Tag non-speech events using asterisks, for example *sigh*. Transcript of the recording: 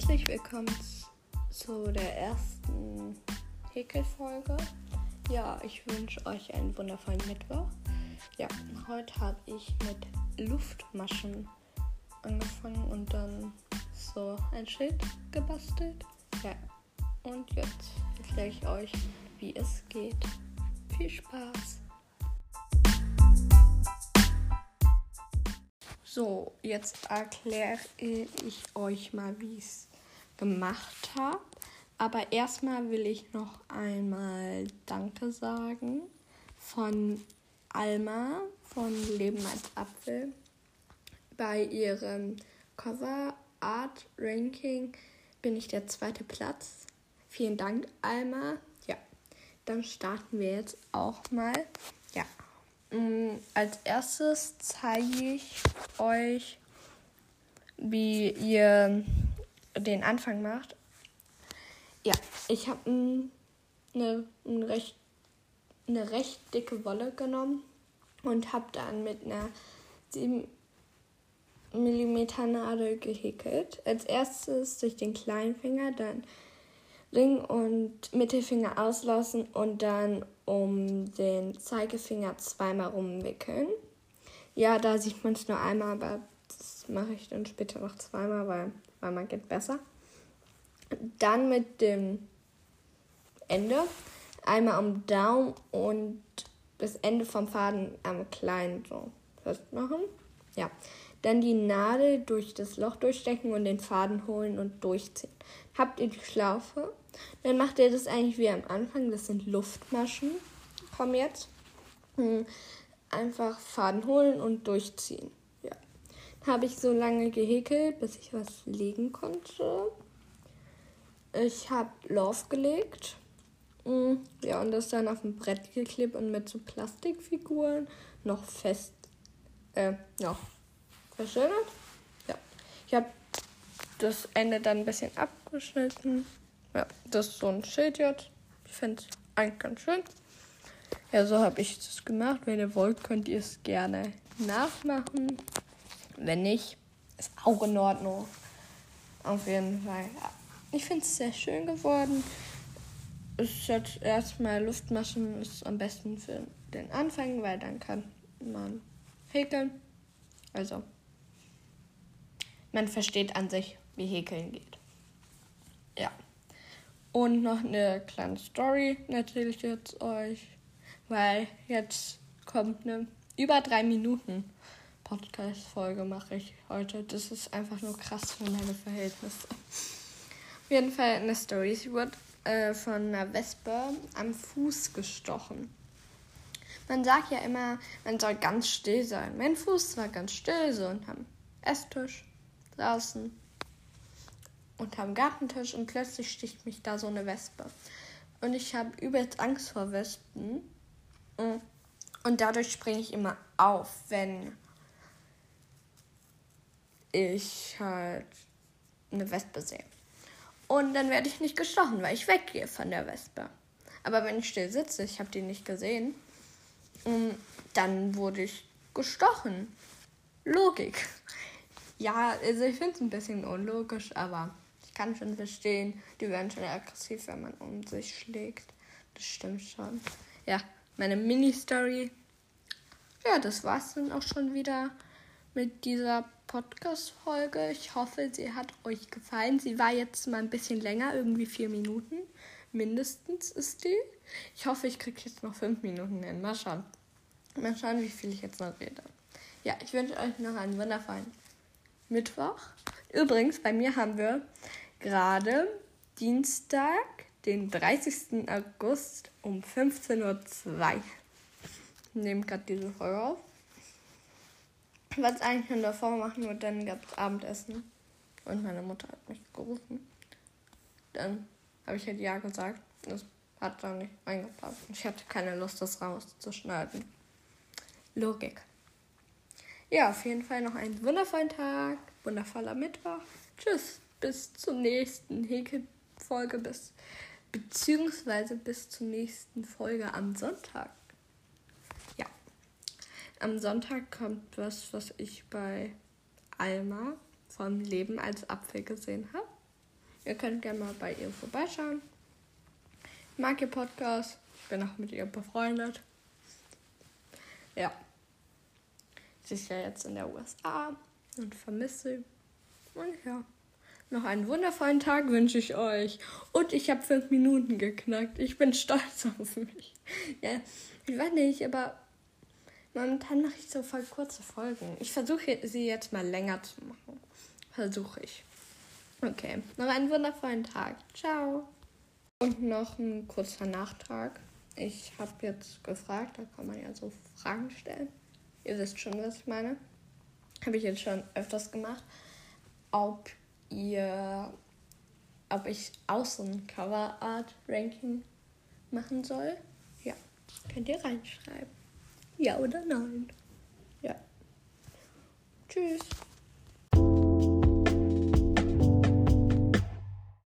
herzlich willkommen zu der ersten Häkelfolge. Ja, ich wünsche euch einen wundervollen Mittwoch. Ja, heute habe ich mit Luftmaschen angefangen und dann so ein Schild gebastelt. Ja, und jetzt erkläre ich euch, wie es geht. Viel Spaß! So, jetzt erkläre ich euch mal, wie es gemacht habe. Aber erstmal will ich noch einmal Danke sagen von Alma von Leben als Apfel. Bei ihrem Cover Art Ranking bin ich der zweite Platz. Vielen Dank, Alma. Ja, dann starten wir jetzt auch mal. Ja, Mm, als erstes zeige ich euch, wie ihr den Anfang macht. Ja, ich habe eine, eine, recht, eine recht dicke Wolle genommen und habe dann mit einer 7 mm Nadel gehäkelt. Als erstes durch den kleinen Finger, dann Ring und Mittelfinger auslassen und dann um den Zeigefinger zweimal rumwickeln. Ja, da sieht man es nur einmal, aber das mache ich dann später noch zweimal, weil zweimal geht besser. Dann mit dem Ende einmal am Daumen und das Ende vom Faden am kleinen so festmachen. Ja. Dann die Nadel durch das Loch durchstecken und den Faden holen und durchziehen. Habt ihr die Schlaufe? Dann macht ihr das eigentlich wie am Anfang. Das sind Luftmaschen. Komm jetzt. Hm. Einfach Faden holen und durchziehen. Habe ich so lange gehäkelt, bis ich was legen konnte. Ich habe Lauf gelegt. Hm. Ja, und das dann auf ein Brett geklebt und mit so Plastikfiguren noch fest, äh, noch verschönert. Ja. Ich habe das Ende dann ein bisschen abgeschnitten. Ja, das ist so ein Schild jetzt. Ich finde es eigentlich ganz schön. Ja, so habe ich das gemacht. Wenn ihr wollt, könnt ihr es gerne nachmachen. Wenn nicht, ist auch in Ordnung. Auf jeden Fall. Ich finde es sehr schön geworden. Ist jetzt erstmal Luftmaschen ist am besten für den Anfang, weil dann kann man häkeln. Also, man versteht an sich, wie häkeln geht. Ja. Und noch eine kleine Story erzähle ich jetzt euch, weil jetzt kommt eine über drei Minuten Podcast-Folge mache ich heute. Das ist einfach nur krass für meine Verhältnisse. Auf jeden Fall eine Story. Sie wurde äh, von einer Wespe am Fuß gestochen. Man sagt ja immer, man soll ganz still sein. Mein Fuß war ganz still so und am Esstisch saßen unterm Gartentisch und plötzlich sticht mich da so eine Wespe. Und ich habe übelst Angst vor Wespen. Und dadurch springe ich immer auf, wenn ich halt eine Wespe sehe. Und dann werde ich nicht gestochen, weil ich weggehe von der Wespe. Aber wenn ich still sitze, ich habe die nicht gesehen, dann wurde ich gestochen. Logik. *laughs* Ja, also ich finde es ein bisschen unlogisch, aber kann schon verstehen, die werden schon aggressiv, wenn man um sich schlägt. Das stimmt schon. Ja, meine Mini-Story. Ja, das war's dann auch schon wieder mit dieser Podcast-Folge. Ich hoffe, sie hat euch gefallen. Sie war jetzt mal ein bisschen länger, irgendwie vier Minuten. Mindestens ist die. Ich hoffe, ich kriege jetzt noch fünf Minuten hin. Mal schauen. Mal schauen, wie viel ich jetzt noch rede. Ja, ich wünsche euch noch einen wundervollen Mittwoch. Übrigens, bei mir haben wir gerade Dienstag, den 30. August um 15.02 Uhr. Ich nehme gerade diese Folge auf. Wollte es eigentlich schon davor machen und dann gab es Abendessen. Und meine Mutter hat mich gerufen. Dann habe ich halt Ja gesagt. Das hat dann nicht eingepasst. Ich hatte keine Lust, das rauszuschneiden. Logik. Ja, auf jeden Fall noch einen wundervollen Tag. Wundervoller Mittwoch. Tschüss bis zur nächsten Häkelfolge, bis, beziehungsweise bis zur nächsten Folge am Sonntag. Am Sonntag kommt was, was ich bei Alma vom Leben als Apfel gesehen habe. Ihr könnt gerne mal bei ihr vorbeischauen. Ich mag ihr Podcast. Ich bin auch mit ihr befreundet. Ja. Sie ist ja jetzt in der USA und vermisse sie. Und ja. Noch einen wundervollen Tag wünsche ich euch. Und ich habe fünf Minuten geknackt. Ich bin stolz *laughs* auf mich. Ja, ich weiß nicht, aber momentan mache ich so voll kurze Folgen. Ich versuche sie jetzt mal länger zu machen. Versuche ich. Okay, noch einen wundervollen Tag. Ciao. Und noch ein kurzer Nachtrag. Ich habe jetzt gefragt, da kann man ja so Fragen stellen. Ihr wisst schon, was ich meine. Habe ich jetzt schon öfters gemacht. Ob ihr, ob ich außen Cover Art Ranking machen soll. Ja, könnt ihr reinschreiben. Ja oder nein. Ja. Tschüss.